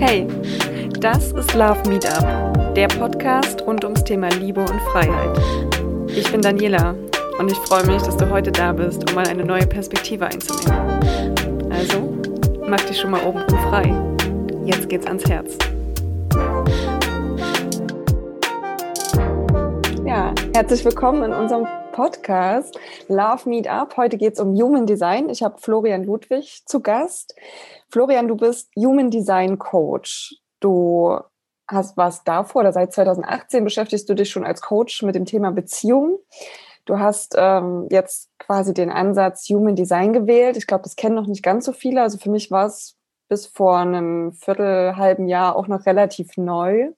Hey, das ist Love Meetup, der Podcast rund ums Thema Liebe und Freiheit. Ich bin Daniela und ich freue mich, dass du heute da bist, um mal eine neue Perspektive einzunehmen. Also, mach dich schon mal oben frei. Jetzt geht's ans Herz. Ja, herzlich willkommen in unserem Podcast Love Meet Up. Heute geht es um Human Design. Ich habe Florian Ludwig zu Gast. Florian, du bist Human Design Coach. Du hast was davor oder seit 2018 beschäftigst du dich schon als Coach mit dem Thema Beziehung. Du hast ähm, jetzt quasi den Ansatz Human Design gewählt. Ich glaube, das kennen noch nicht ganz so viele. Also für mich war es bis vor einem Viertel, halben Jahr auch noch relativ neu.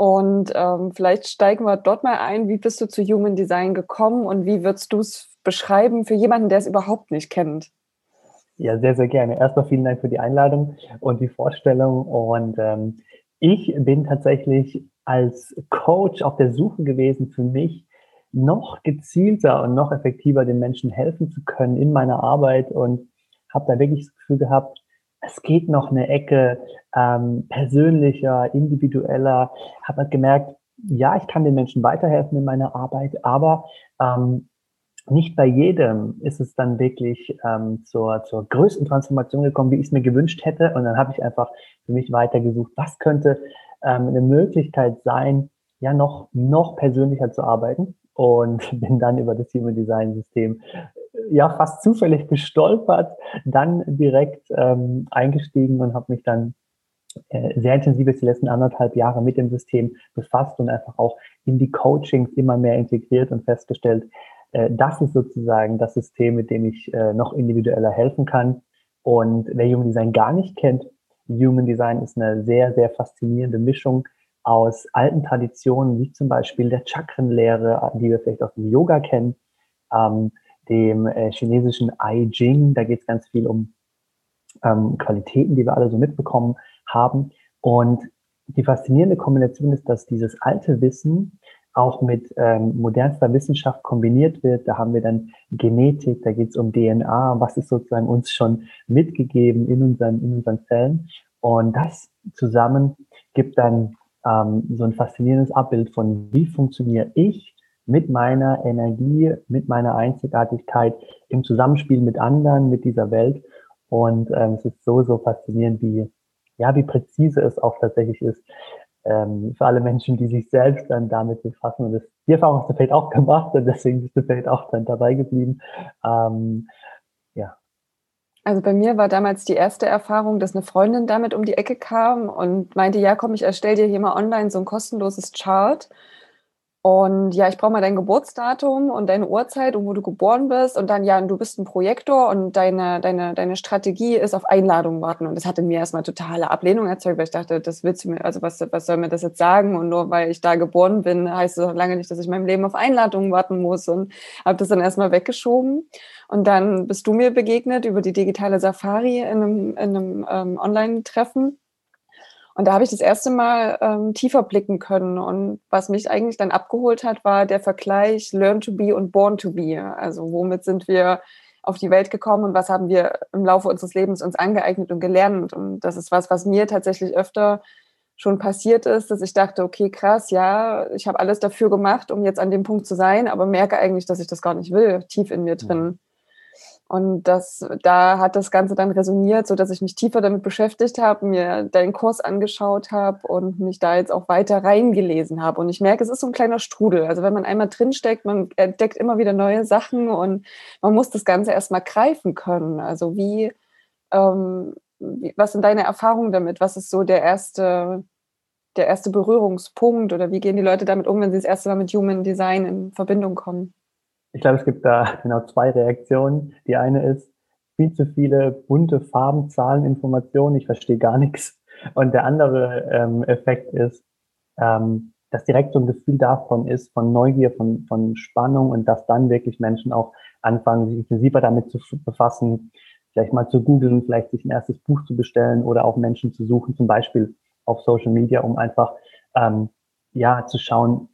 Und ähm, vielleicht steigen wir dort mal ein. Wie bist du zu Human Design gekommen und wie würdest du es beschreiben für jemanden, der es überhaupt nicht kennt? Ja, sehr, sehr gerne. Erstmal vielen Dank für die Einladung und die Vorstellung. Und ähm, ich bin tatsächlich als Coach auf der Suche gewesen, für mich noch gezielter und noch effektiver den Menschen helfen zu können in meiner Arbeit und habe da wirklich das Gefühl gehabt, es geht noch eine Ecke ähm, persönlicher, individueller. Habe halt gemerkt, ja, ich kann den Menschen weiterhelfen in meiner Arbeit, aber ähm, nicht bei jedem ist es dann wirklich ähm, zur, zur größten Transformation gekommen, wie ich es mir gewünscht hätte. Und dann habe ich einfach für mich weitergesucht, was könnte ähm, eine Möglichkeit sein, ja, noch, noch persönlicher zu arbeiten. Und bin dann über das Human Design System ja fast zufällig gestolpert, dann direkt ähm, eingestiegen und habe mich dann äh, sehr intensiv jetzt die letzten anderthalb Jahre mit dem System befasst und einfach auch in die Coachings immer mehr integriert und festgestellt, äh, das ist sozusagen das System, mit dem ich äh, noch individueller helfen kann. Und wer Human Design gar nicht kennt, Human Design ist eine sehr, sehr faszinierende Mischung aus alten Traditionen, wie zum Beispiel der Chakrenlehre, die wir vielleicht aus dem Yoga kennen, ähm, dem äh, chinesischen I Ching. Da geht es ganz viel um ähm, Qualitäten, die wir alle so mitbekommen haben. Und die faszinierende Kombination ist, dass dieses alte Wissen auch mit ähm, modernster Wissenschaft kombiniert wird. Da haben wir dann Genetik, da geht es um DNA, was ist sozusagen uns schon mitgegeben in unseren, in unseren Zellen. Und das zusammen gibt dann ähm, so ein faszinierendes Abbild von, wie funktioniere ich mit meiner Energie, mit meiner Einzigartigkeit im Zusammenspiel mit anderen, mit dieser Welt. Und ähm, es ist so, so faszinierend, wie, ja, wie präzise es auch tatsächlich ist, ähm, für alle Menschen, die sich selbst dann damit befassen. Und das, die Erfahrung hast du vielleicht auch gemacht und deswegen bist du vielleicht auch dann dabei geblieben. Ähm, ja. Also bei mir war damals die erste Erfahrung, dass eine Freundin damit um die Ecke kam und meinte, ja komm, ich erstelle dir hier mal online so ein kostenloses Chart und ja, ich brauche mal dein Geburtsdatum und deine Uhrzeit und wo du geboren bist. Und dann, ja, du bist ein Projektor und deine, deine, deine Strategie ist auf Einladung warten. Und das hatte mir erstmal totale Ablehnung erzeugt, weil ich dachte, das willst du mir, also was, was soll mir das jetzt sagen? Und nur weil ich da geboren bin, heißt es lange nicht, dass ich mein Leben auf Einladungen warten muss. Und habe das dann erstmal weggeschoben. Und dann bist du mir begegnet über die digitale Safari in einem, in einem ähm, Online-Treffen. Und da habe ich das erste Mal ähm, tiefer blicken können. Und was mich eigentlich dann abgeholt hat, war der Vergleich Learn to be und Born to be. Also womit sind wir auf die Welt gekommen und was haben wir im Laufe unseres Lebens uns angeeignet und gelernt. Und das ist was, was mir tatsächlich öfter schon passiert ist, dass ich dachte, okay, krass, ja, ich habe alles dafür gemacht, um jetzt an dem Punkt zu sein, aber merke eigentlich, dass ich das gar nicht will, tief in mir drin. Und das, da hat das Ganze dann resoniert, so dass ich mich tiefer damit beschäftigt habe, mir deinen Kurs angeschaut habe und mich da jetzt auch weiter reingelesen habe. Und ich merke, es ist so ein kleiner Strudel. Also wenn man einmal drinsteckt, man entdeckt immer wieder neue Sachen und man muss das Ganze erstmal greifen können. Also wie, ähm, was sind deine Erfahrungen damit? Was ist so der erste, der erste Berührungspunkt oder wie gehen die Leute damit um, wenn sie das erste Mal mit Human Design in Verbindung kommen? Ich glaube, es gibt da genau zwei Reaktionen. Die eine ist viel zu viele bunte Farben, Zahlen, Informationen. Ich verstehe gar nichts. Und der andere ähm, Effekt ist, ähm, dass direkt so ein Gefühl davon ist, von Neugier, von, von Spannung und dass dann wirklich Menschen auch anfangen, sich intensiver damit zu befassen, vielleicht mal zu googeln, vielleicht sich ein erstes Buch zu bestellen oder auch Menschen zu suchen, zum Beispiel auf Social Media, um einfach ähm, ja zu schauen,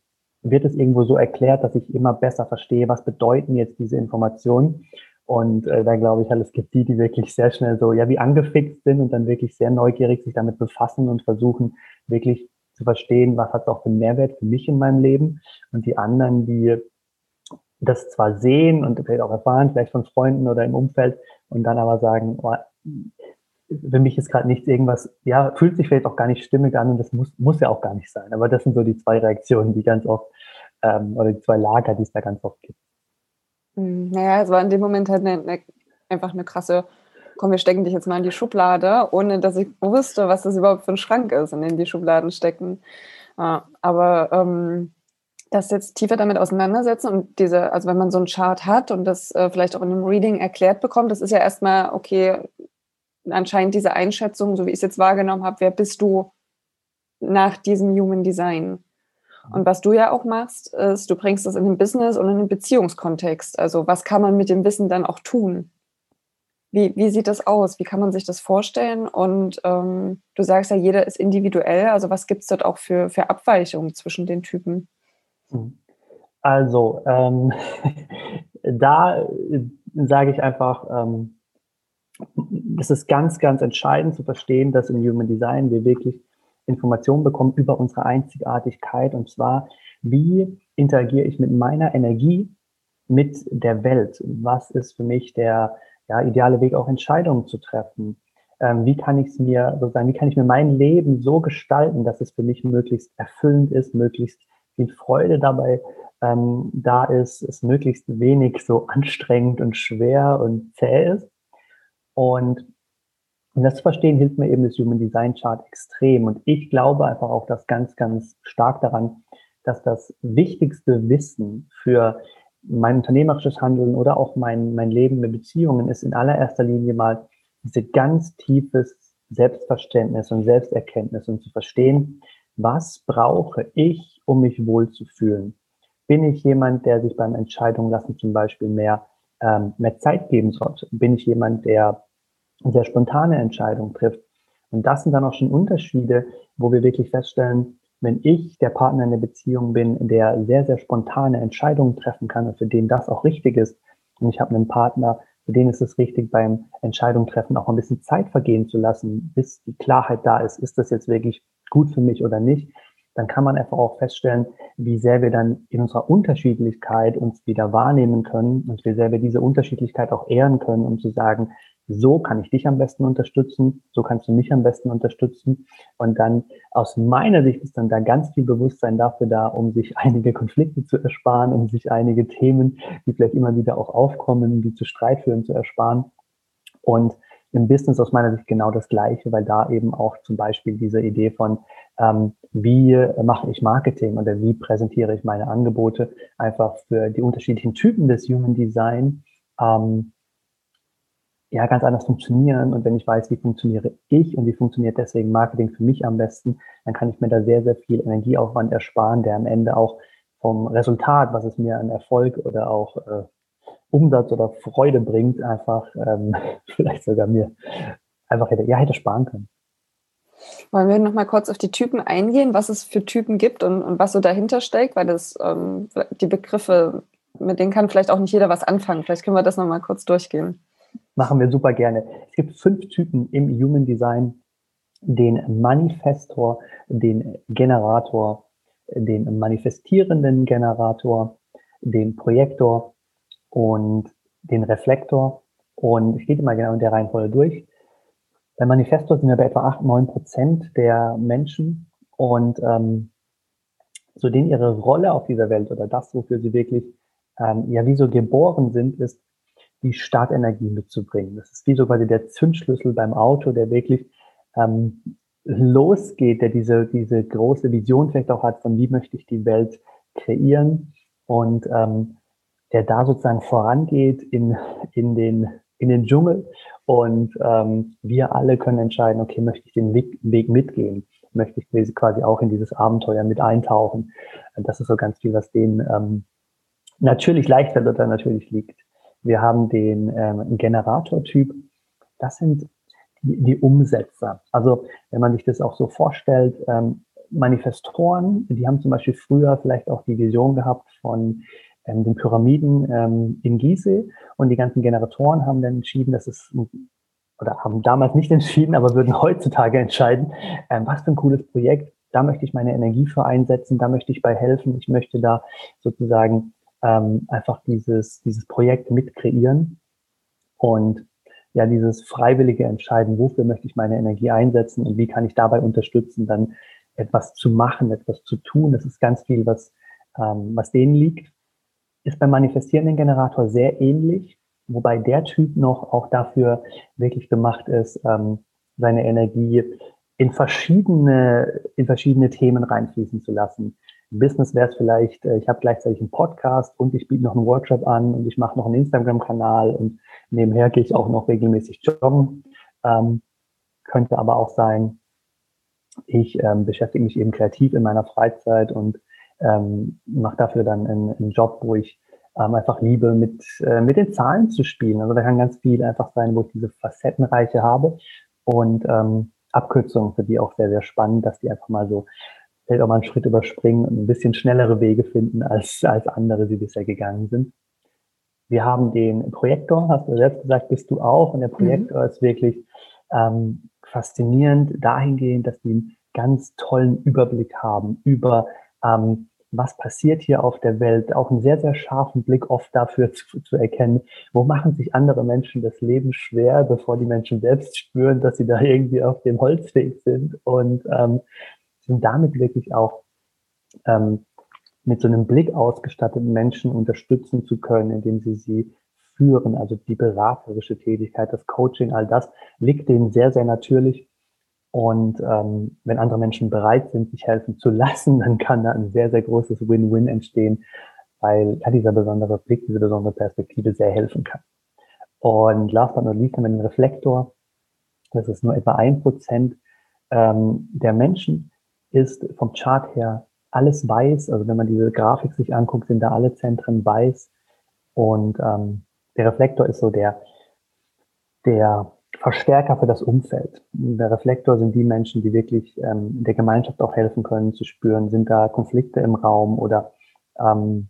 wird es irgendwo so erklärt, dass ich immer besser verstehe, was bedeuten jetzt diese Informationen. Und äh, da glaube ich halt, es gibt die, die wirklich sehr schnell so, ja, wie angefixt sind und dann wirklich sehr neugierig sich damit befassen und versuchen, wirklich zu verstehen, was hat es auch für einen Mehrwert für mich in meinem Leben. Und die anderen, die das zwar sehen und vielleicht auch erfahren, vielleicht von Freunden oder im Umfeld, und dann aber sagen, oh, für mich ist gerade nichts irgendwas, ja, fühlt sich vielleicht auch gar nicht stimmig an und das muss, muss ja auch gar nicht sein. Aber das sind so die zwei Reaktionen, die ganz oft, ähm, oder die zwei Lager, die es da ganz oft gibt. Hm, naja, es war in dem Moment halt eine, eine, einfach eine krasse, komm, wir stecken dich jetzt mal in die Schublade, ohne dass ich wusste, was das überhaupt für ein Schrank ist, in den die Schubladen stecken. Ja, aber ähm, das jetzt tiefer damit auseinandersetzen und diese, also wenn man so einen Chart hat und das äh, vielleicht auch in einem Reading erklärt bekommt, das ist ja erstmal, okay, anscheinend diese Einschätzung, so wie ich es jetzt wahrgenommen habe, wer bist du nach diesem Human Design? Und was du ja auch machst, ist, du bringst das in den Business und in den Beziehungskontext. Also was kann man mit dem Wissen dann auch tun? Wie, wie sieht das aus? Wie kann man sich das vorstellen? Und ähm, du sagst ja, jeder ist individuell. Also was gibt es dort auch für, für Abweichungen zwischen den Typen? Hm. Also, ähm, da äh, sage ich einfach, ähm, das ist ganz, ganz entscheidend zu verstehen, dass im Human Design wir wirklich Informationen bekommen über unsere Einzigartigkeit und zwar, wie interagiere ich mit meiner Energie mit der Welt? Was ist für mich der ja, ideale Weg, auch Entscheidungen zu treffen? Ähm, wie kann ich es mir sozusagen, wie kann ich mir mein Leben so gestalten, dass es für mich möglichst erfüllend ist, möglichst viel Freude dabei ähm, da ist, es möglichst wenig so anstrengend und schwer und zäh ist. Und um das zu verstehen, hilft mir eben das Human Design Chart extrem. Und ich glaube einfach auch das ganz, ganz stark daran, dass das wichtigste Wissen für mein unternehmerisches Handeln oder auch mein, mein Leben mit Beziehungen ist in allererster Linie mal diese ganz tiefes Selbstverständnis und Selbsterkenntnis und zu verstehen, was brauche ich, um mich wohlzufühlen? Bin ich jemand, der sich beim Entscheidungen lassen zum Beispiel mehr, ähm, mehr Zeit geben sollte? Bin ich jemand, der sehr spontane Entscheidungen trifft. Und das sind dann auch schon Unterschiede, wo wir wirklich feststellen, wenn ich der Partner in der Beziehung bin, der sehr, sehr spontane Entscheidungen treffen kann und für den das auch richtig ist, und ich habe einen Partner, für den ist es richtig, beim Entscheidung treffen auch ein bisschen Zeit vergehen zu lassen, bis die Klarheit da ist, ist das jetzt wirklich gut für mich oder nicht, dann kann man einfach auch feststellen, wie sehr wir dann in unserer Unterschiedlichkeit uns wieder wahrnehmen können und wie sehr wir diese Unterschiedlichkeit auch ehren können, um zu sagen, so kann ich dich am besten unterstützen, so kannst du mich am besten unterstützen. Und dann aus meiner Sicht ist dann da ganz viel Bewusstsein dafür da, um sich einige Konflikte zu ersparen, um sich einige Themen, die vielleicht immer wieder auch aufkommen, die zu Streit führen, zu ersparen. Und im Business aus meiner Sicht genau das Gleiche, weil da eben auch zum Beispiel diese Idee von, ähm, wie mache ich Marketing oder wie präsentiere ich meine Angebote einfach für die unterschiedlichen Typen des Human Design ähm, ja ganz anders funktionieren. Und wenn ich weiß, wie funktioniere ich und wie funktioniert deswegen Marketing für mich am besten, dann kann ich mir da sehr, sehr viel Energieaufwand ersparen, der am Ende auch vom Resultat, was es mir an Erfolg oder auch äh, Umsatz oder Freude bringt, einfach ähm, vielleicht sogar mir einfach hätte, ja, hätte sparen können. Wollen wir noch mal kurz auf die Typen eingehen, was es für Typen gibt und, und was so dahinter steckt, weil das ähm, die Begriffe, mit denen kann vielleicht auch nicht jeder was anfangen. Vielleicht können wir das noch mal kurz durchgehen. Machen wir super gerne. Es gibt fünf Typen im Human Design. Den Manifestor, den Generator, den manifestierenden Generator, den Projektor und den Reflektor. Und ich gehe mal genau in der Reihenfolge durch. Bei Manifestor sind wir bei etwa 8, 9 Prozent der Menschen und ähm, so denen ihre Rolle auf dieser Welt oder das, wofür sie wirklich ähm, ja wie so geboren sind, ist die Startenergie mitzubringen. Das ist wie so quasi der Zündschlüssel beim Auto, der wirklich ähm, losgeht, der diese, diese große Vision vielleicht auch hat, von wie möchte ich die Welt kreieren und ähm, der da sozusagen vorangeht in, in, den, in den Dschungel und ähm, wir alle können entscheiden, okay, möchte ich den Weg, Weg mitgehen, möchte ich quasi auch in dieses Abenteuer mit eintauchen. Das ist so ganz viel, was denen ähm, natürlich leicht fällt oder natürlich liegt. Wir haben den ähm, Generator-Typ. Das sind die, die, Umsetzer. Also wenn man sich das auch so vorstellt, ähm, Manifestoren, die haben zum Beispiel früher vielleicht auch die Vision gehabt von ähm, den Pyramiden ähm, in Gizeh und die ganzen Generatoren haben dann entschieden, dass es oder haben damals nicht entschieden, aber würden heutzutage entscheiden, ähm, was für ein cooles Projekt, da möchte ich meine Energie für einsetzen, da möchte ich bei helfen, ich möchte da sozusagen ähm, einfach dieses, dieses Projekt mit kreieren und ja, dieses freiwillige Entscheiden, wofür möchte ich meine Energie einsetzen und wie kann ich dabei unterstützen, dann etwas zu machen, etwas zu tun. Das ist ganz viel, was, ähm, was denen liegt. Ist beim manifestierenden Generator sehr ähnlich, wobei der Typ noch auch dafür wirklich gemacht ist, ähm, seine Energie in verschiedene, in verschiedene Themen reinfließen zu lassen. Business wäre es vielleicht, äh, ich habe gleichzeitig einen Podcast und ich biete noch einen Workshop an und ich mache noch einen Instagram-Kanal und nebenher gehe ich auch noch regelmäßig joggen. Ähm, könnte aber auch sein, ich ähm, beschäftige mich eben kreativ in meiner Freizeit und ähm, mache dafür dann einen, einen, Job, wo ich ähm, einfach liebe, mit, äh, mit den Zahlen zu spielen. Also da kann ganz viel einfach sein, wo ich diese Facettenreiche habe und ähm, Abkürzungen für die auch sehr, sehr spannend, dass die einfach mal so vielleicht auch mal einen Schritt überspringen und ein bisschen schnellere Wege finden, als, als andere sie bisher gegangen sind. Wir haben den Projektor, hast du selbst gesagt, bist du auch. Und der mhm. Projektor mhm. ist wirklich ähm, faszinierend dahingehend, dass die einen ganz tollen Überblick haben über ähm, was passiert hier auf der Welt, auch einen sehr, sehr scharfen Blick oft dafür zu, zu, erkennen, wo machen sich andere Menschen das Leben schwer, bevor die Menschen selbst spüren, dass sie da irgendwie auf dem Holzweg sind und ähm, sind damit wirklich auch ähm, mit so einem Blick ausgestatteten Menschen unterstützen zu können, indem sie sie führen, also die beraterische Tätigkeit, das Coaching, all das liegt denen sehr, sehr natürlich. Und ähm, wenn andere Menschen bereit sind, sich helfen zu lassen, dann kann da ein sehr, sehr großes Win-Win entstehen, weil ja, dieser besondere Blick, diese besondere Perspektive sehr helfen kann. Und last but not least haben wir den Reflektor. Das ist nur etwa ein Prozent ähm, der Menschen, ist vom Chart her alles weiß. Also wenn man diese Grafik sich anguckt, sind da alle Zentren weiß. Und ähm, der Reflektor ist so der, der Verstärker für das Umfeld. Der Reflektor sind die Menschen, die wirklich ähm, der Gemeinschaft auch helfen können zu spüren, sind da Konflikte im Raum oder ähm,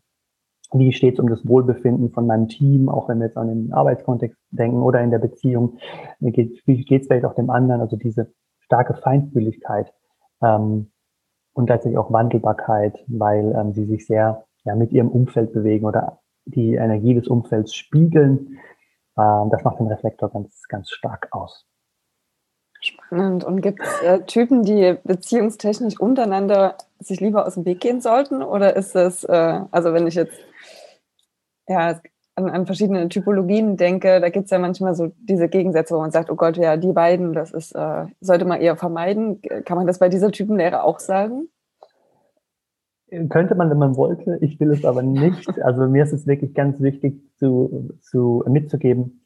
wie steht es um das Wohlbefinden von meinem Team, auch wenn wir jetzt an den Arbeitskontext denken oder in der Beziehung, wie geht es vielleicht auch dem anderen, also diese starke Feinfühligkeit ähm, und gleichzeitig auch Wandelbarkeit, weil ähm, sie sich sehr ja, mit ihrem Umfeld bewegen oder die Energie des Umfelds spiegeln. Ähm, das macht den Reflektor ganz, ganz stark aus. Spannend. Und gibt es äh, Typen, die beziehungstechnisch untereinander sich lieber aus dem Weg gehen sollten? Oder ist es, äh, also wenn ich jetzt ja, an, an verschiedene Typologien denke, da gibt es ja manchmal so diese Gegensätze, wo man sagt, oh Gott, ja, die beiden, das ist, äh, sollte man eher vermeiden. Kann man das bei dieser Typenlehre auch sagen? Könnte man, wenn man wollte. Ich will es aber nicht. Also mir ist es wirklich ganz wichtig zu, zu mitzugeben.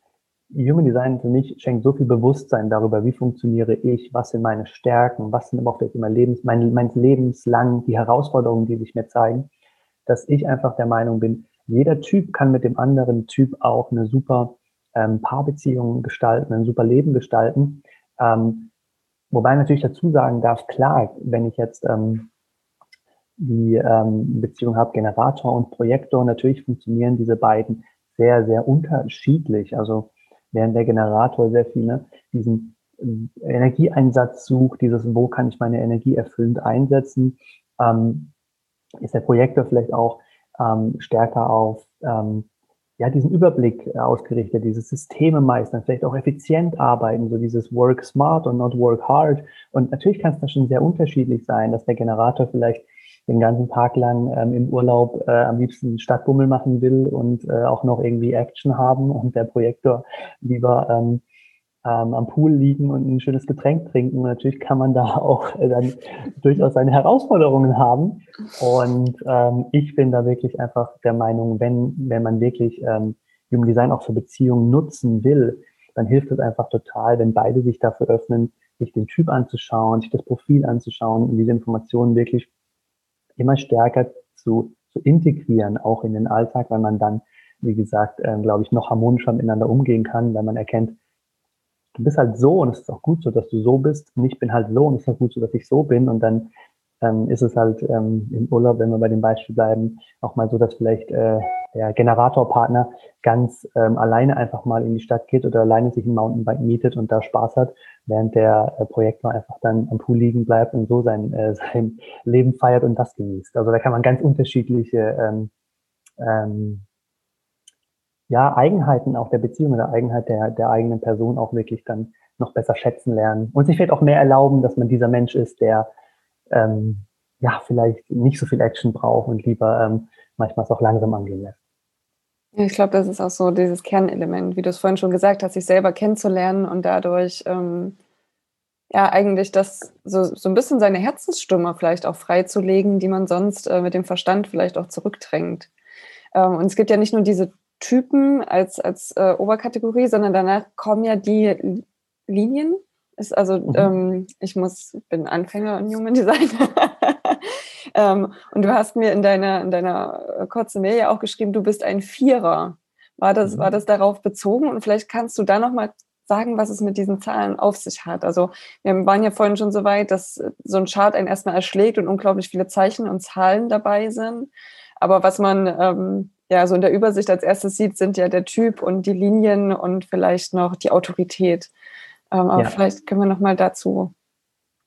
Human Design für mich schenkt so viel Bewusstsein darüber, wie funktioniere ich, was sind meine Stärken, was sind aber auch vielleicht immer Lebens, mein, mein lebenslang die Herausforderungen, die sich mir zeigen, dass ich einfach der Meinung bin, jeder Typ kann mit dem anderen Typ auch eine super ähm, Paarbeziehung gestalten, ein super Leben gestalten. Ähm, wobei natürlich dazu sagen darf, klar, wenn ich jetzt ähm, die ähm, Beziehung habe, Generator und Projektor, natürlich funktionieren diese beiden sehr, sehr unterschiedlich. Also während der Generator sehr viel ne, diesen ähm, Energieeinsatz sucht, dieses, wo kann ich meine Energie erfüllend einsetzen, ähm, ist der Projektor vielleicht auch ähm, stärker auf ähm, ja, diesen Überblick ausgerichtet, diese Systeme meistern, vielleicht auch effizient arbeiten, so dieses Work smart und not work hard. Und natürlich kann es da schon sehr unterschiedlich sein, dass der Generator vielleicht den ganzen Tag lang ähm, im Urlaub äh, am liebsten Stadtbummel machen will und äh, auch noch irgendwie Action haben und der Projektor lieber ähm, ähm, am Pool liegen und ein schönes Getränk trinken. Natürlich kann man da auch äh, dann durchaus seine Herausforderungen haben. Und ähm, ich bin da wirklich einfach der Meinung, wenn, wenn man wirklich ähm, Human Design auch für Beziehungen nutzen will, dann hilft es einfach total, wenn beide sich dafür öffnen, sich den Typ anzuschauen, sich das Profil anzuschauen und diese Informationen wirklich immer stärker zu, zu integrieren, auch in den Alltag, weil man dann, wie gesagt, äh, glaube ich, noch harmonischer miteinander umgehen kann, weil man erkennt, du bist halt so und es ist auch gut so, dass du so bist und ich bin halt so und es ist auch gut so, dass ich so bin und dann ähm, ist es halt ähm, im Urlaub, wenn wir bei dem Beispiel bleiben, auch mal so, dass vielleicht äh, der Generatorpartner ganz ähm, alleine einfach mal in die Stadt geht oder alleine sich ein Mountainbike mietet und da Spaß hat, während der äh, Projektor einfach dann am Pool liegen bleibt und so sein, äh, sein Leben feiert und das genießt. Also da kann man ganz unterschiedliche ähm, ähm, ja, Eigenheiten auch der Beziehung oder Eigenheit der, der eigenen Person auch wirklich dann noch besser schätzen lernen und sich vielleicht auch mehr erlauben, dass man dieser Mensch ist, der ähm, ja vielleicht nicht so viel Action braucht und lieber ähm, manchmal es auch langsam angehen lässt. Ich glaube, das ist auch so dieses Kernelement, wie du es vorhin schon gesagt hast, sich selber kennenzulernen und dadurch ähm, ja eigentlich das so, so ein bisschen seine Herzensstimme vielleicht auch freizulegen, die man sonst äh, mit dem Verstand vielleicht auch zurückdrängt. Ähm, und es gibt ja nicht nur diese Typen als, als äh, Oberkategorie, sondern danach kommen ja die Linien. Ist also, mhm. ähm, ich muss, bin Anfänger in Human Design. ähm, und du hast mir in deiner, in deiner äh, kurzen Mail ja auch geschrieben, du bist ein Vierer. War das, mhm. war das darauf bezogen? Und vielleicht kannst du da nochmal sagen, was es mit diesen Zahlen auf sich hat. Also wir waren ja vorhin schon so weit, dass so ein Chart einen erstmal erschlägt und unglaublich viele Zeichen und Zahlen dabei sind. Aber was man ähm, ja so in der Übersicht als erstes sieht, sind ja der Typ und die Linien und vielleicht noch die Autorität. Ähm, aber ja. vielleicht können wir nochmal dazu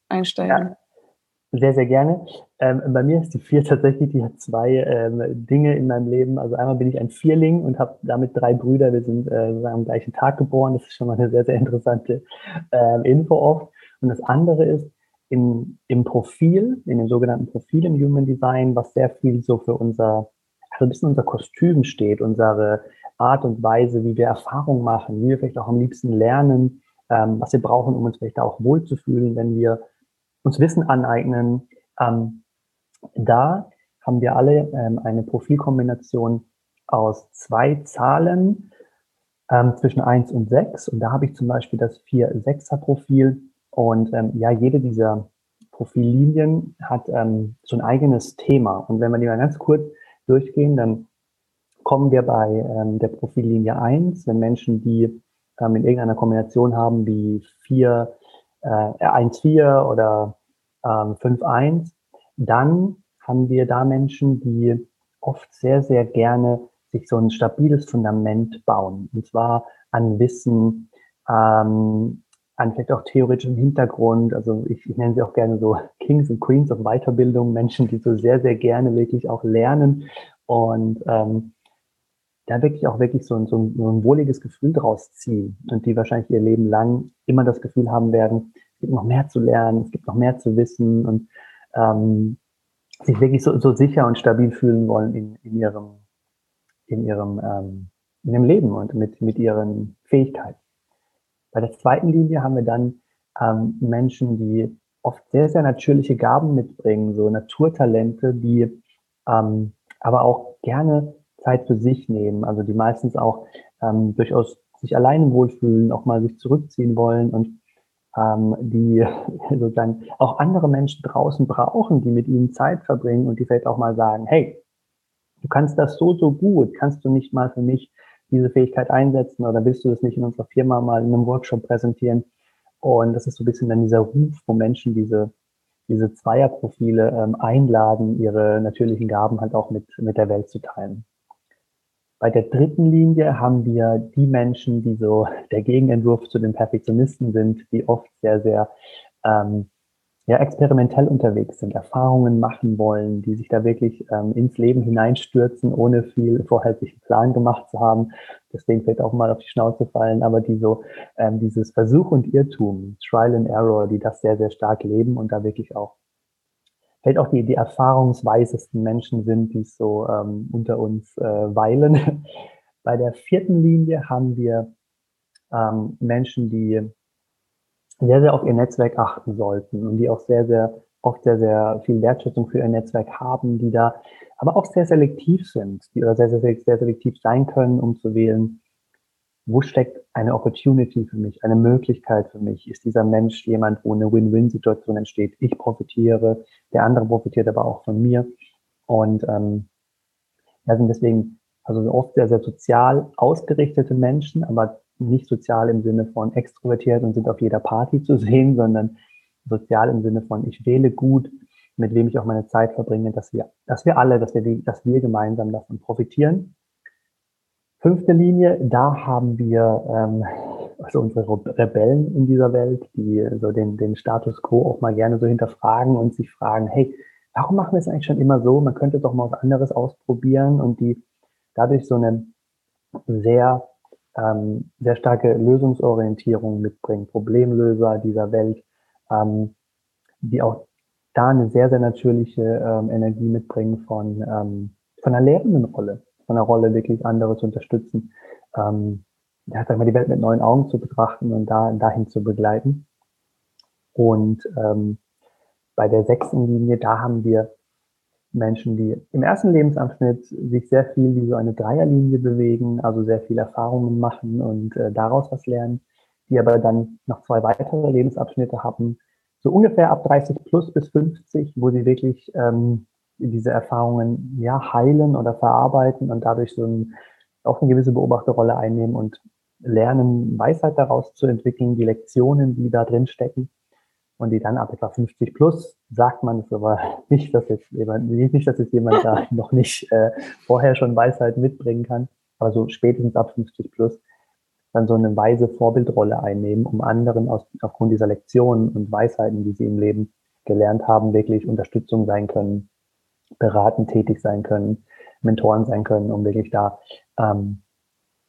einsteigen. Ja. Sehr, sehr gerne. Ähm, bei mir ist die Vier tatsächlich, die hat zwei ähm, Dinge in meinem Leben. Also einmal bin ich ein Vierling und habe damit drei Brüder. Wir sind äh, am gleichen Tag geboren. Das ist schon mal eine sehr, sehr interessante äh, Info oft. Und das andere ist, in, im Profil, in dem sogenannten Profil im Human Design, was sehr viel so für unser, also ein bisschen unser Kostüm steht, unsere Art und Weise, wie wir Erfahrungen machen, wie wir vielleicht auch am liebsten lernen, ähm, was wir brauchen, um uns vielleicht auch wohlzufühlen, wenn wir uns Wissen aneignen. Ähm, da haben wir alle ähm, eine Profilkombination aus zwei Zahlen ähm, zwischen eins und sechs Und da habe ich zum Beispiel das 4-6er-Profil. Und ähm, ja, jede dieser Profillinien hat ähm, so ein eigenes Thema. Und wenn wir die mal ganz kurz durchgehen, dann kommen wir bei ähm, der Profillinie eins, wenn Menschen, die ähm, in irgendeiner Kombination haben wie 4, äh, 1-4 oder ähm, 5-1, dann haben wir da Menschen, die oft sehr, sehr gerne sich so ein stabiles Fundament bauen. Und zwar an Wissen, ähm, an vielleicht auch theoretischem Hintergrund. Also ich, ich nenne sie auch gerne so Kings und Queens of Weiterbildung, Menschen, die so sehr, sehr gerne wirklich auch lernen und ähm, da wirklich auch wirklich so ein, so, ein, so ein wohliges Gefühl draus ziehen und die wahrscheinlich ihr Leben lang immer das Gefühl haben werden, es gibt noch mehr zu lernen, es gibt noch mehr zu wissen und ähm, sich wirklich so, so sicher und stabil fühlen wollen in, in ihrem, in ihrem, ähm, in dem Leben und mit, mit ihren Fähigkeiten. Bei der zweiten Linie haben wir dann ähm, Menschen, die oft sehr, sehr natürliche Gaben mitbringen, so Naturtalente, die ähm, aber auch gerne Zeit für sich nehmen, also die meistens auch ähm, durchaus sich alleine wohlfühlen, auch mal sich zurückziehen wollen und ähm, die sozusagen auch andere Menschen draußen brauchen, die mit ihnen Zeit verbringen und die vielleicht auch mal sagen, hey, du kannst das so, so gut, kannst du nicht mal für mich diese Fähigkeit einsetzen oder willst du das nicht in unserer Firma mal in einem Workshop präsentieren? Und das ist so ein bisschen dann dieser Ruf, wo Menschen diese, diese Zweierprofile ähm, einladen, ihre natürlichen Gaben halt auch mit, mit der Welt zu teilen. Bei der dritten Linie haben wir die Menschen, die so der Gegenentwurf zu den Perfektionisten sind, die oft sehr, sehr ähm, ja, experimentell unterwegs sind, Erfahrungen machen wollen, die sich da wirklich ähm, ins Leben hineinstürzen, ohne viel vorherzigen Plan gemacht zu haben, deswegen vielleicht auch mal auf die Schnauze fallen, aber die so ähm, dieses Versuch und Irrtum, Trial and Error, die das sehr, sehr stark leben und da wirklich auch vielleicht auch die, die erfahrungsweisesten Menschen sind, die so ähm, unter uns äh, weilen. Bei der vierten Linie haben wir ähm, Menschen, die sehr, sehr auf ihr Netzwerk achten sollten und die auch sehr, sehr oft sehr, sehr viel Wertschätzung für ihr Netzwerk haben, die da aber auch sehr selektiv sind, die oder sehr, sehr, sehr selektiv sein können, um zu wählen, wo steckt eine Opportunity für mich, eine Möglichkeit für mich? Ist dieser Mensch jemand, wo eine Win-Win-Situation entsteht? Ich profitiere, der andere profitiert aber auch von mir. Und ähm, ja, sind deswegen also oft sehr, sehr sozial ausgerichtete Menschen, aber nicht sozial im Sinne von extrovertiert und sind auf jeder Party zu sehen, sondern sozial im Sinne von ich wähle gut, mit wem ich auch meine Zeit verbringe, dass wir, dass wir alle, dass wir, dass wir gemeinsam davon profitieren. Fünfte Linie, da haben wir ähm, also unsere Rebellen in dieser Welt, die so den, den Status quo auch mal gerne so hinterfragen und sich fragen, hey, warum machen wir es eigentlich schon immer so? Man könnte doch mal was anderes ausprobieren und die dadurch so eine sehr, ähm, sehr starke Lösungsorientierung mitbringen, Problemlöser dieser Welt, ähm, die auch da eine sehr, sehr natürliche ähm, Energie mitbringen von, ähm, von einer lehrenden Rolle, von einer Rolle wirklich andere zu unterstützen, ähm, ja, sag mal, die Welt mit neuen Augen zu betrachten und da dahin zu begleiten. Und ähm, bei der sechsten Linie, da haben wir Menschen, die im ersten Lebensabschnitt sich sehr viel wie so eine Dreierlinie bewegen, also sehr viel Erfahrungen machen und äh, daraus was lernen, die aber dann noch zwei weitere Lebensabschnitte haben, so ungefähr ab 30 plus bis 50, wo sie wirklich ähm, diese Erfahrungen ja heilen oder verarbeiten und dadurch so ein, auch eine gewisse Beobachterrolle einnehmen und lernen, Weisheit daraus zu entwickeln, die Lektionen, die da drin stecken und die dann ab etwa 50 plus sagt man es aber nicht, dass jetzt jemand, nicht, dass jetzt jemand da noch nicht äh, vorher schon Weisheit mitbringen kann, aber so spätestens ab 50 plus dann so eine weise Vorbildrolle einnehmen, um anderen aus, aufgrund dieser Lektionen und Weisheiten, die sie im Leben gelernt haben, wirklich Unterstützung sein können, beratend tätig sein können, Mentoren sein können, um wirklich da ähm,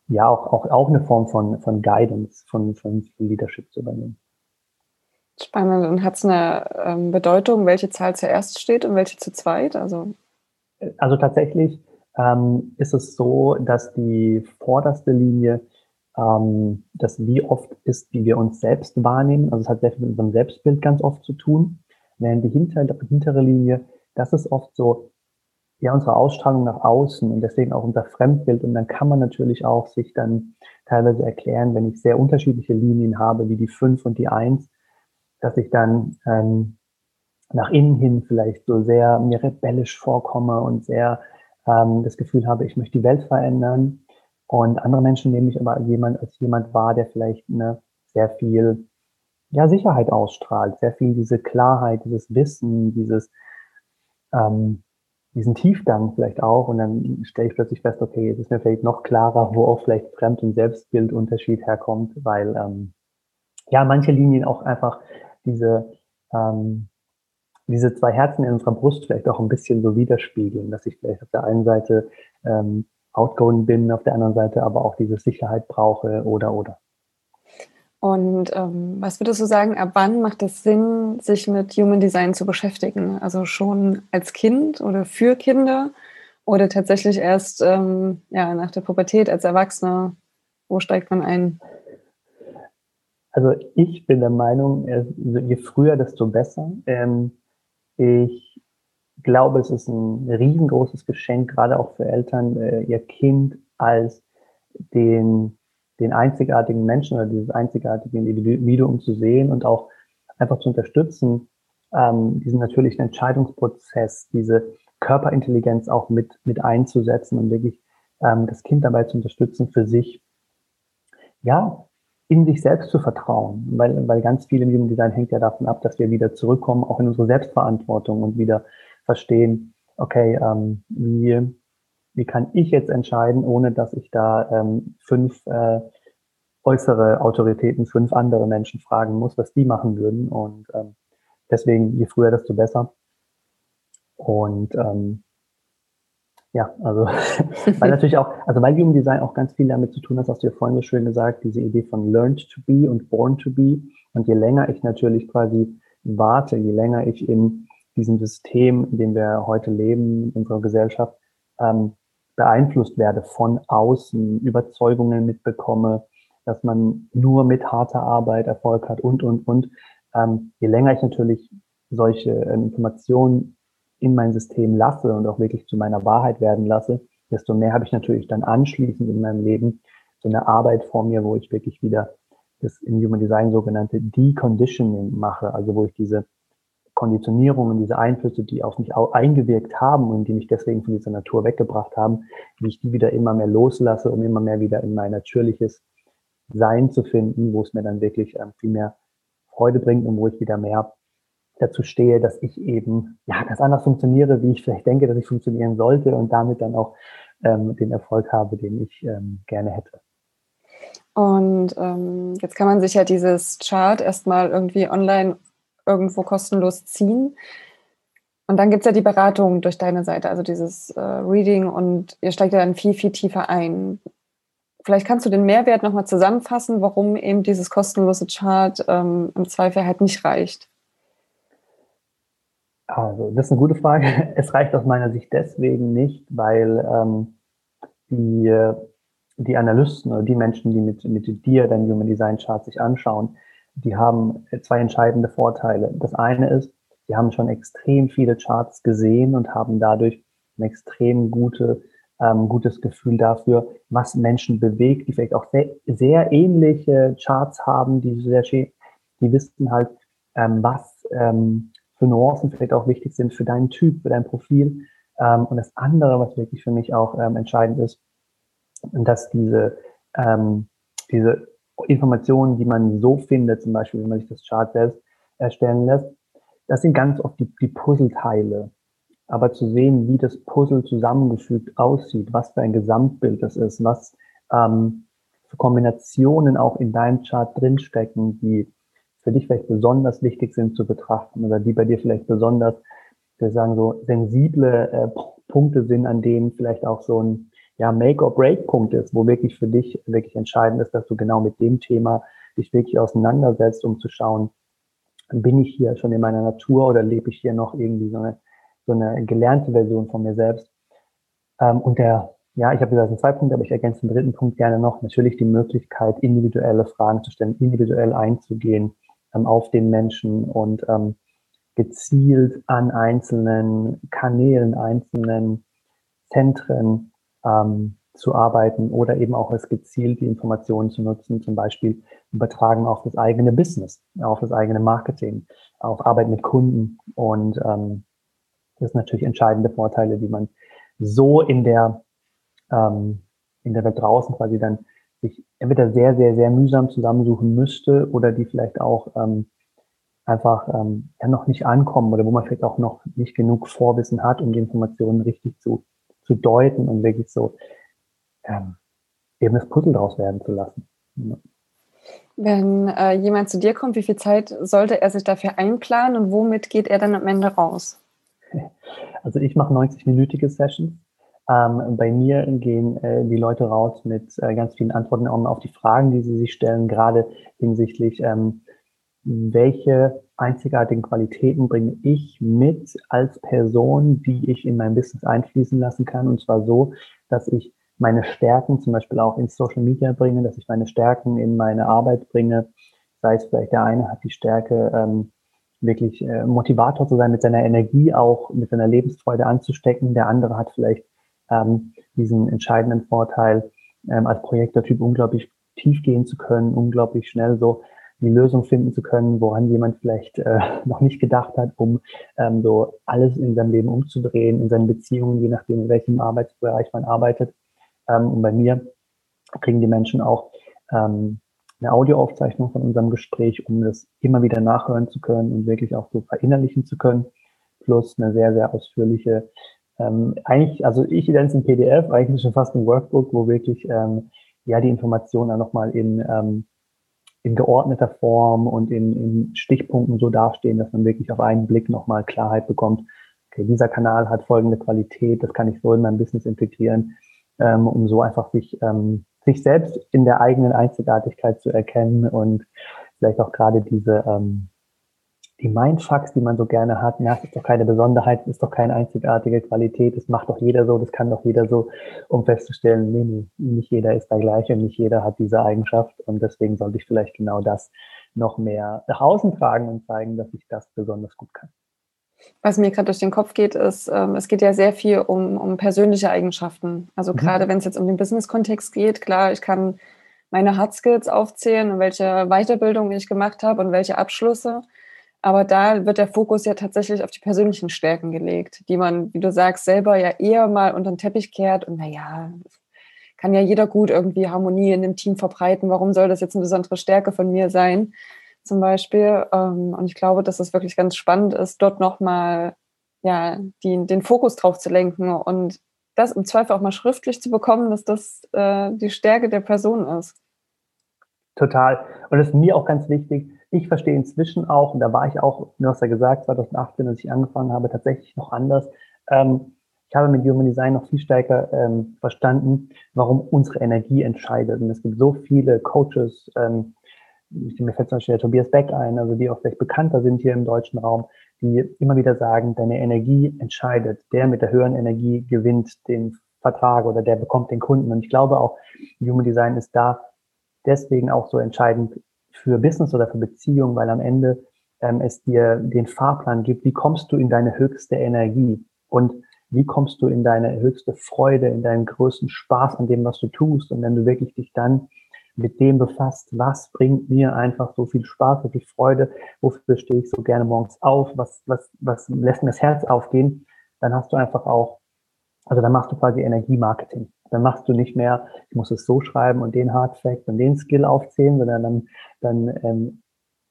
ja auch, auch, auch eine Form von, von Guidance, von, von Leadership zu übernehmen. Spannend. Und hat es eine ähm, Bedeutung, welche Zahl zuerst steht und welche zu zweit? Also, also tatsächlich ähm, ist es so, dass die vorderste Linie ähm, das wie oft ist, wie wir uns selbst wahrnehmen. Also es hat sehr viel mit unserem Selbstbild ganz oft zu tun. Während die hintere, hintere Linie, das ist oft so, ja, unsere Ausstrahlung nach außen und deswegen auch unser Fremdbild. Und dann kann man natürlich auch sich dann teilweise erklären, wenn ich sehr unterschiedliche Linien habe, wie die 5 und die 1, dass ich dann ähm, nach innen hin vielleicht so sehr mir rebellisch vorkomme und sehr ähm, das Gefühl habe, ich möchte die Welt verändern. Und andere Menschen nehme ich aber jemand, als jemand wahr, der vielleicht eine sehr viel ja, Sicherheit ausstrahlt, sehr viel diese Klarheit, dieses Wissen, dieses, ähm, diesen Tiefgang vielleicht auch. Und dann stelle ich plötzlich fest, okay, es ist mir vielleicht noch klarer, wo auch vielleicht Fremd- und Selbstbildunterschied herkommt, weil ähm, ja, manche Linien auch einfach diese, ähm, diese zwei Herzen in unserer Brust vielleicht auch ein bisschen so widerspiegeln, dass ich vielleicht auf der einen Seite ähm, outgoing bin, auf der anderen Seite aber auch diese Sicherheit brauche oder oder. Und ähm, was würdest du sagen, ab wann macht es Sinn, sich mit Human Design zu beschäftigen? Also schon als Kind oder für Kinder oder tatsächlich erst ähm, ja, nach der Pubertät als Erwachsener? Wo steigt man ein? Also ich bin der Meinung, je früher, desto besser. Ähm, ich glaube, es ist ein riesengroßes Geschenk, gerade auch für Eltern, äh, ihr Kind als den, den einzigartigen Menschen oder dieses einzigartige Individuum zu sehen und auch einfach zu unterstützen, ähm, diesen natürlichen Entscheidungsprozess, diese Körperintelligenz auch mit, mit einzusetzen und wirklich ähm, das Kind dabei zu unterstützen, für sich, ja, in sich selbst zu vertrauen, weil, weil ganz viel im Human Design hängt ja davon ab, dass wir wieder zurückkommen, auch in unsere Selbstverantwortung und wieder verstehen, okay, ähm, wie, wie kann ich jetzt entscheiden, ohne dass ich da ähm, fünf äh, äußere Autoritäten, fünf andere Menschen fragen muss, was die machen würden. Und ähm, deswegen, je früher, desto besser. Und ähm, ja, also weil natürlich auch, also weil Human Design auch ganz viel damit zu tun hat, hast du ja vorhin so schön gesagt, diese Idee von learned to be und born to be. Und je länger ich natürlich quasi warte, je länger ich in diesem System, in dem wir heute leben, in unserer Gesellschaft, ähm, beeinflusst werde von außen, Überzeugungen mitbekomme, dass man nur mit harter Arbeit Erfolg hat und, und, und. Ähm, je länger ich natürlich solche äh, Informationen in mein System lasse und auch wirklich zu meiner Wahrheit werden lasse, desto mehr habe ich natürlich dann anschließend in meinem Leben so eine Arbeit vor mir, wo ich wirklich wieder das in Human Design sogenannte Deconditioning mache, also wo ich diese Konditionierungen, diese Einflüsse, die auf mich eingewirkt haben und die mich deswegen von dieser Natur weggebracht haben, wie ich die wieder immer mehr loslasse, um immer mehr wieder in mein natürliches Sein zu finden, wo es mir dann wirklich ähm, viel mehr Freude bringt und wo ich wieder mehr dazu stehe, dass ich eben ja ganz anders funktioniere, wie ich vielleicht denke, dass ich funktionieren sollte und damit dann auch ähm, den Erfolg habe, den ich ähm, gerne hätte. Und ähm, jetzt kann man sich ja dieses Chart erstmal irgendwie online irgendwo kostenlos ziehen. Und dann gibt es ja die Beratung durch deine Seite, also dieses äh, Reading und ihr steigt ja dann viel, viel tiefer ein. Vielleicht kannst du den Mehrwert nochmal zusammenfassen, warum eben dieses kostenlose Chart ähm, im Zweifel halt nicht reicht. Also, das ist eine gute Frage. Es reicht aus meiner Sicht deswegen nicht, weil ähm, die, die Analysten oder die Menschen, die mit, mit dir dein Human Design Chart sich anschauen, die haben zwei entscheidende Vorteile. Das eine ist, sie haben schon extrem viele Charts gesehen und haben dadurch ein extrem gute, ähm, gutes Gefühl dafür, was Menschen bewegt, die vielleicht auch sehr, sehr ähnliche Charts haben, die sehr, die wissen halt, ähm, was ähm, für Nuancen vielleicht auch wichtig sind für deinen Typ, für dein Profil. Ähm, und das andere, was wirklich für mich auch ähm, entscheidend ist, dass diese, ähm, diese Informationen, die man so findet, zum Beispiel, wenn man sich das Chart selbst erstellen lässt, das sind ganz oft die, die Puzzleteile. Aber zu sehen, wie das Puzzle zusammengefügt aussieht, was für ein Gesamtbild das ist, was ähm, für Kombinationen auch in deinem Chart drinstecken, die für dich vielleicht besonders wichtig sind zu betrachten oder die bei dir vielleicht besonders, wir sagen so, sensible äh, Punkte sind, an denen vielleicht auch so ein ja, Make-or-Break-Punkt ist, wo wirklich für dich wirklich entscheidend ist, dass du genau mit dem Thema dich wirklich auseinandersetzt, um zu schauen, bin ich hier schon in meiner Natur oder lebe ich hier noch irgendwie so eine, so eine gelernte Version von mir selbst? Ähm, und der, ja, ich habe gesagt, es sind zwei Punkte, aber ich ergänze den dritten Punkt gerne noch. Natürlich die Möglichkeit, individuelle Fragen zu stellen, individuell einzugehen ähm, auf den Menschen und ähm, gezielt an einzelnen Kanälen, einzelnen Zentren ähm, zu arbeiten oder eben auch als gezielt die Informationen zu nutzen, zum Beispiel übertragen auf das eigene Business, auf das eigene Marketing, auf Arbeit mit Kunden. Und ähm, das sind natürlich entscheidende Vorteile, die man so in der, ähm, in der Welt draußen quasi dann sich entweder sehr, sehr, sehr mühsam zusammensuchen müsste oder die vielleicht auch ähm, einfach ähm, ja noch nicht ankommen oder wo man vielleicht auch noch nicht genug Vorwissen hat, um die Informationen richtig zu zu deuten und wirklich so ähm, eben das Puzzle daraus werden zu lassen. Ja. Wenn äh, jemand zu dir kommt, wie viel Zeit sollte er sich dafür einplanen und womit geht er dann am Ende raus? Also ich mache 90-minütige Sessions. Ähm, bei mir gehen äh, die Leute raus mit äh, ganz vielen Antworten auf die Fragen, die sie sich stellen, gerade hinsichtlich, ähm, welche einzigartigen Qualitäten bringe ich mit als Person, die ich in mein Business einfließen lassen kann. Und zwar so, dass ich meine Stärken zum Beispiel auch in Social Media bringe, dass ich meine Stärken in meine Arbeit bringe. Sei es vielleicht der eine hat die Stärke, ähm, wirklich äh, Motivator zu sein, mit seiner Energie auch, mit seiner Lebensfreude anzustecken. Der andere hat vielleicht ähm, diesen entscheidenden Vorteil, ähm, als Projektortyp unglaublich tief gehen zu können, unglaublich schnell so die Lösung finden zu können, woran jemand vielleicht äh, noch nicht gedacht hat, um ähm, so alles in seinem Leben umzudrehen, in seinen Beziehungen, je nachdem, in welchem Arbeitsbereich man arbeitet. Ähm, und bei mir kriegen die Menschen auch ähm, eine Audioaufzeichnung von unserem Gespräch, um das immer wieder nachhören zu können und wirklich auch so verinnerlichen zu können, plus eine sehr, sehr ausführliche ähm, eigentlich, also ich nenne es ein PDF, eigentlich schon fast ein Workbook, wo wirklich ähm, ja die Informationen dann nochmal in ähm, in geordneter Form und in, in Stichpunkten so dastehen, dass man wirklich auf einen Blick nochmal Klarheit bekommt. Okay, dieser Kanal hat folgende Qualität, das kann ich so in mein Business integrieren, ähm, um so einfach sich, ähm, sich selbst in der eigenen Einzigartigkeit zu erkennen und vielleicht auch gerade diese ähm, die Mindfucks, die man so gerne hat, na, das ist doch keine Besonderheit, das ist doch keine einzigartige Qualität, das macht doch jeder so, das kann doch jeder so, um festzustellen, nee, nee, nicht jeder ist da gleich und nicht jeder hat diese Eigenschaft und deswegen sollte ich vielleicht genau das noch mehr nach außen tragen und zeigen, dass ich das besonders gut kann. Was mir gerade durch den Kopf geht, ist, ähm, es geht ja sehr viel um, um persönliche Eigenschaften. Also mhm. gerade wenn es jetzt um den Business-Kontext geht, klar, ich kann meine Hard Skills aufzählen und welche Weiterbildung ich gemacht habe und welche Abschlüsse. Aber da wird der Fokus ja tatsächlich auf die persönlichen Stärken gelegt, die man, wie du sagst, selber ja eher mal unter den Teppich kehrt. Und naja, kann ja jeder gut irgendwie Harmonie in dem Team verbreiten. Warum soll das jetzt eine besondere Stärke von mir sein, zum Beispiel? Ähm, und ich glaube, dass es wirklich ganz spannend ist, dort nochmal ja, die, den Fokus drauf zu lenken und das im Zweifel auch mal schriftlich zu bekommen, dass das äh, die Stärke der Person ist. Total. Und das ist mir auch ganz wichtig. Ich verstehe inzwischen auch, und da war ich auch, du hast ja gesagt, 2018, als ich angefangen habe, tatsächlich noch anders. Ähm, ich habe mit Human Design noch viel stärker ähm, verstanden, warum unsere Energie entscheidet. Und es gibt so viele Coaches, ähm, mir fällt zum Beispiel der Tobias Beck ein, also die auch vielleicht bekannter sind hier im deutschen Raum, die immer wieder sagen, deine Energie entscheidet. Der mit der höheren Energie gewinnt den Vertrag oder der bekommt den Kunden. Und ich glaube auch, Human Design ist da deswegen auch so entscheidend für Business oder für Beziehungen, weil am Ende ähm, es dir den Fahrplan gibt, wie kommst du in deine höchste Energie und wie kommst du in deine höchste Freude, in deinen größten Spaß an dem, was du tust. Und wenn du wirklich dich dann mit dem befasst, was bringt mir einfach so viel Spaß, so viel Freude, wofür stehe ich so gerne morgens auf, was, was, was lässt mir das Herz aufgehen, dann hast du einfach auch, also dann machst du quasi Energiemarketing. Dann machst du nicht mehr, ich muss es so schreiben und den Hardfact und den Skill aufzählen, sondern dann, dann ähm,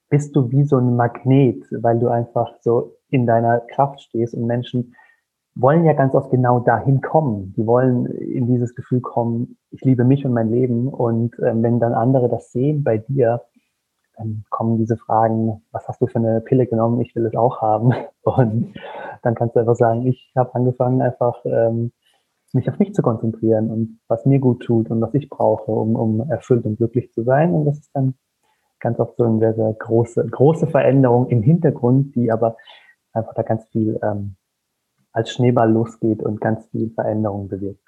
bist du wie so ein Magnet, weil du einfach so in deiner Kraft stehst und Menschen wollen ja ganz oft genau dahin kommen. Die wollen in dieses Gefühl kommen, ich liebe mich und mein Leben. Und ähm, wenn dann andere das sehen bei dir, dann kommen diese Fragen, was hast du für eine Pille genommen? Ich will es auch haben. Und dann kannst du einfach sagen, ich habe angefangen, einfach ähm, mich auf mich zu konzentrieren und was mir gut tut und was ich brauche, um, um erfüllt und glücklich zu sein. Und das ist dann ganz oft so eine sehr, sehr große, große Veränderung im Hintergrund, die aber einfach da ganz viel ähm, als Schneeball losgeht und ganz viel Veränderung bewirkt.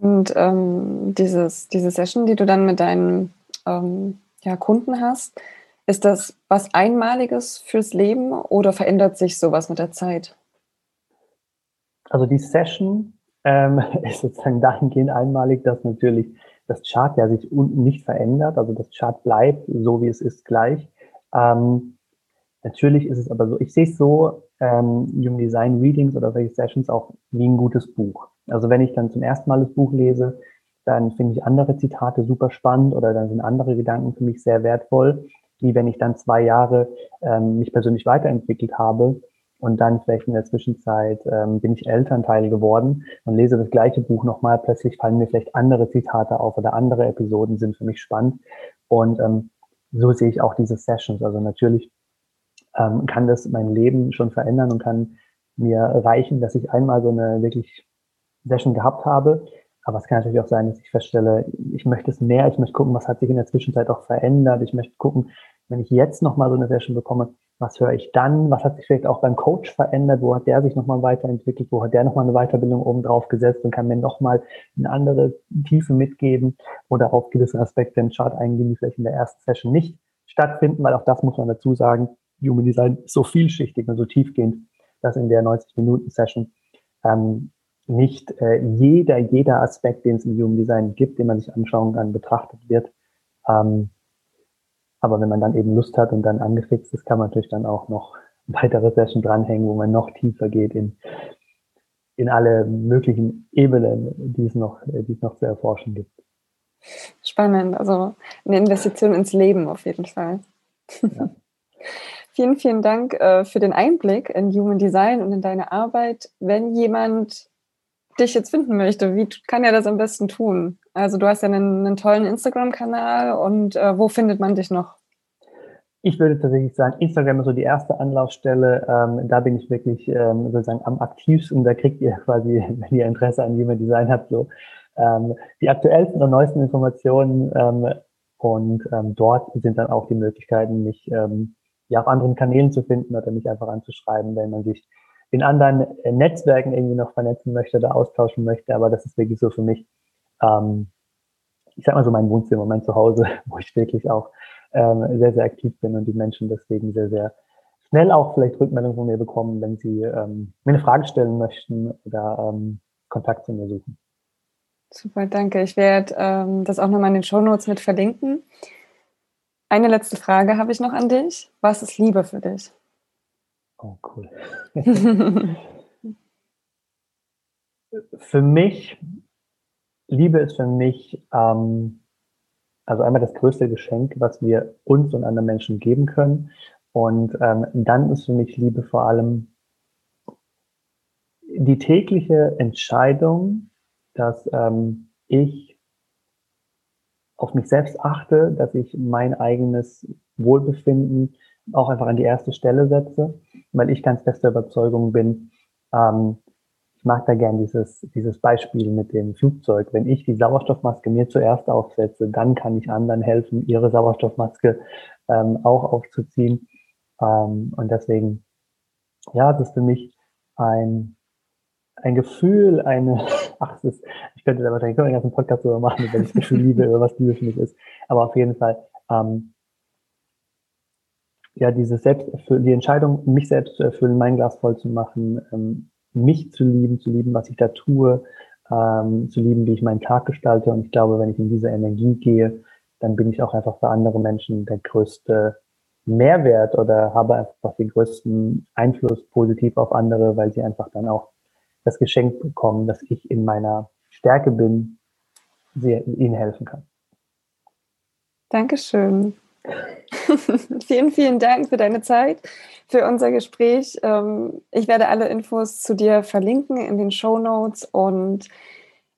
Und ähm, dieses, diese Session, die du dann mit deinen ähm, ja, Kunden hast, ist das was Einmaliges fürs Leben oder verändert sich sowas mit der Zeit? Also die Session ähm, ist sozusagen dahingehend einmalig, dass natürlich das Chart ja sich unten nicht verändert. Also das Chart bleibt so, wie es ist, gleich. Ähm, natürlich ist es aber so, ich sehe es so, ähm, Human Design Readings oder solche Sessions auch wie ein gutes Buch. Also wenn ich dann zum ersten Mal das Buch lese, dann finde ich andere Zitate super spannend oder dann sind andere Gedanken für mich sehr wertvoll, wie wenn ich dann zwei Jahre ähm, mich persönlich weiterentwickelt habe und dann vielleicht in der Zwischenzeit ähm, bin ich Elternteil geworden und lese das gleiche Buch nochmal, plötzlich fallen mir vielleicht andere Zitate auf oder andere Episoden sind für mich spannend und ähm, so sehe ich auch diese Sessions. Also natürlich ähm, kann das mein Leben schon verändern und kann mir reichen, dass ich einmal so eine wirklich Session gehabt habe. Aber es kann natürlich auch sein, dass ich feststelle, ich möchte es mehr, ich möchte gucken, was hat sich in der Zwischenzeit auch verändert. Ich möchte gucken, wenn ich jetzt nochmal so eine Session bekomme, was höre ich dann? Was hat sich vielleicht auch beim Coach verändert? Wo hat der sich nochmal weiterentwickelt? Wo hat der nochmal eine Weiterbildung oben drauf gesetzt und kann mir nochmal eine andere Tiefe mitgeben oder auf gewisse Aspekte im Chart eingehen, die vielleicht in der ersten Session nicht stattfinden, weil auch das muss man dazu sagen. Human Design so vielschichtig und so tiefgehend, dass in der 90-Minuten-Session ähm, nicht äh, jeder, jeder Aspekt, den es im Human Design gibt, den man sich anschauen kann, betrachtet wird. Ähm, aber wenn man dann eben Lust hat und dann angefixt ist, kann man natürlich dann auch noch weitere Session dranhängen, wo man noch tiefer geht in, in alle möglichen Ebenen, die es noch, die es noch zu erforschen gibt. Spannend, also eine Investition ins Leben auf jeden Fall. Ja. Vielen, vielen Dank äh, für den Einblick in Human Design und in deine Arbeit. Wenn jemand dich jetzt finden möchte, wie kann er das am besten tun? Also du hast ja einen, einen tollen Instagram-Kanal und äh, wo findet man dich noch? Ich würde tatsächlich sagen, Instagram ist so die erste Anlaufstelle. Ähm, da bin ich wirklich ähm, sozusagen am aktivsten. Da kriegt ihr quasi, wenn ihr Interesse an Human Design habt, so ähm, die aktuellsten und neuesten Informationen. Ähm, und ähm, dort sind dann auch die Möglichkeiten, mich ähm, ja, auf anderen Kanälen zu finden oder mich einfach anzuschreiben, wenn man sich in anderen äh, Netzwerken irgendwie noch vernetzen möchte oder austauschen möchte. Aber das ist wirklich so für mich, ähm, ich sag mal so mein Wohnzimmer, mein Zuhause, wo ich wirklich auch ähm, sehr, sehr aktiv bin und die Menschen deswegen sehr, sehr schnell auch vielleicht Rückmeldungen von mir bekommen, wenn sie ähm, mir eine Frage stellen möchten oder ähm, Kontakt zu mir suchen. Super, danke. Ich werde ähm, das auch nochmal in den Show Notes mit verlinken. Eine letzte Frage habe ich noch an dich. Was ist Liebe für dich? Oh, cool. für mich, Liebe ist für mich, ähm, also einmal das größte Geschenk, was wir uns und anderen Menschen geben können. Und ähm, dann ist für mich Liebe vor allem die tägliche Entscheidung, dass ähm, ich auf mich selbst achte, dass ich mein eigenes Wohlbefinden auch einfach an die erste Stelle setze, weil ich ganz fester Überzeugung bin, ähm, ich mag da gern dieses, dieses Beispiel mit dem Flugzeug. Wenn ich die Sauerstoffmaske mir zuerst aufsetze, dann kann ich anderen helfen, ihre Sauerstoffmaske ähm, auch aufzuziehen. Ähm, und deswegen, ja, das ist für mich ein, ein Gefühl, eine, ach, es ist, ich könnte da wahrscheinlich einen ganzen Podcast drüber machen, wenn ich das Gefühl liebe, über was Liebe für mich ist. Aber auf jeden Fall, ähm, ja, diese Selbsterfüll die Entscheidung, mich selbst zu erfüllen, mein Glas voll zu machen, ähm, mich zu lieben, zu lieben, was ich da tue, ähm, zu lieben, wie ich meinen Tag gestalte. Und ich glaube, wenn ich in diese Energie gehe, dann bin ich auch einfach für andere Menschen der größte Mehrwert oder habe einfach den größten Einfluss positiv auf andere, weil sie einfach dann auch das Geschenk bekommen, dass ich in meiner Stärke bin, sie, ihnen helfen kann. Dankeschön. vielen, vielen Dank für deine Zeit, für unser Gespräch. Ähm, ich werde alle Infos zu dir verlinken in den Show Notes und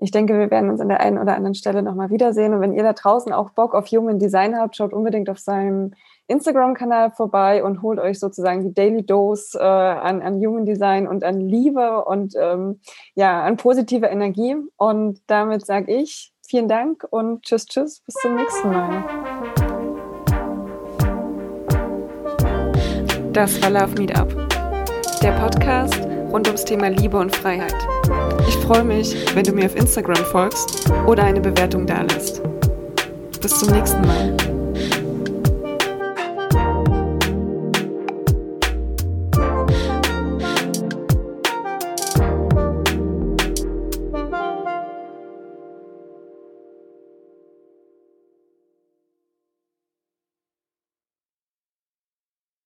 ich denke, wir werden uns an der einen oder anderen Stelle nochmal wiedersehen. Und wenn ihr da draußen auch Bock auf Human Design habt, schaut unbedingt auf seinem Instagram-Kanal vorbei und holt euch sozusagen die Daily Dose äh, an, an Human Design und an Liebe und ähm, ja, an positive Energie. Und damit sage ich vielen Dank und tschüss, tschüss, bis zum nächsten Mal. Das war Love Meetup, der Podcast rund ums Thema Liebe und Freiheit. Ich freue mich, wenn du mir auf Instagram folgst oder eine Bewertung dalässt. Bis zum nächsten Mal.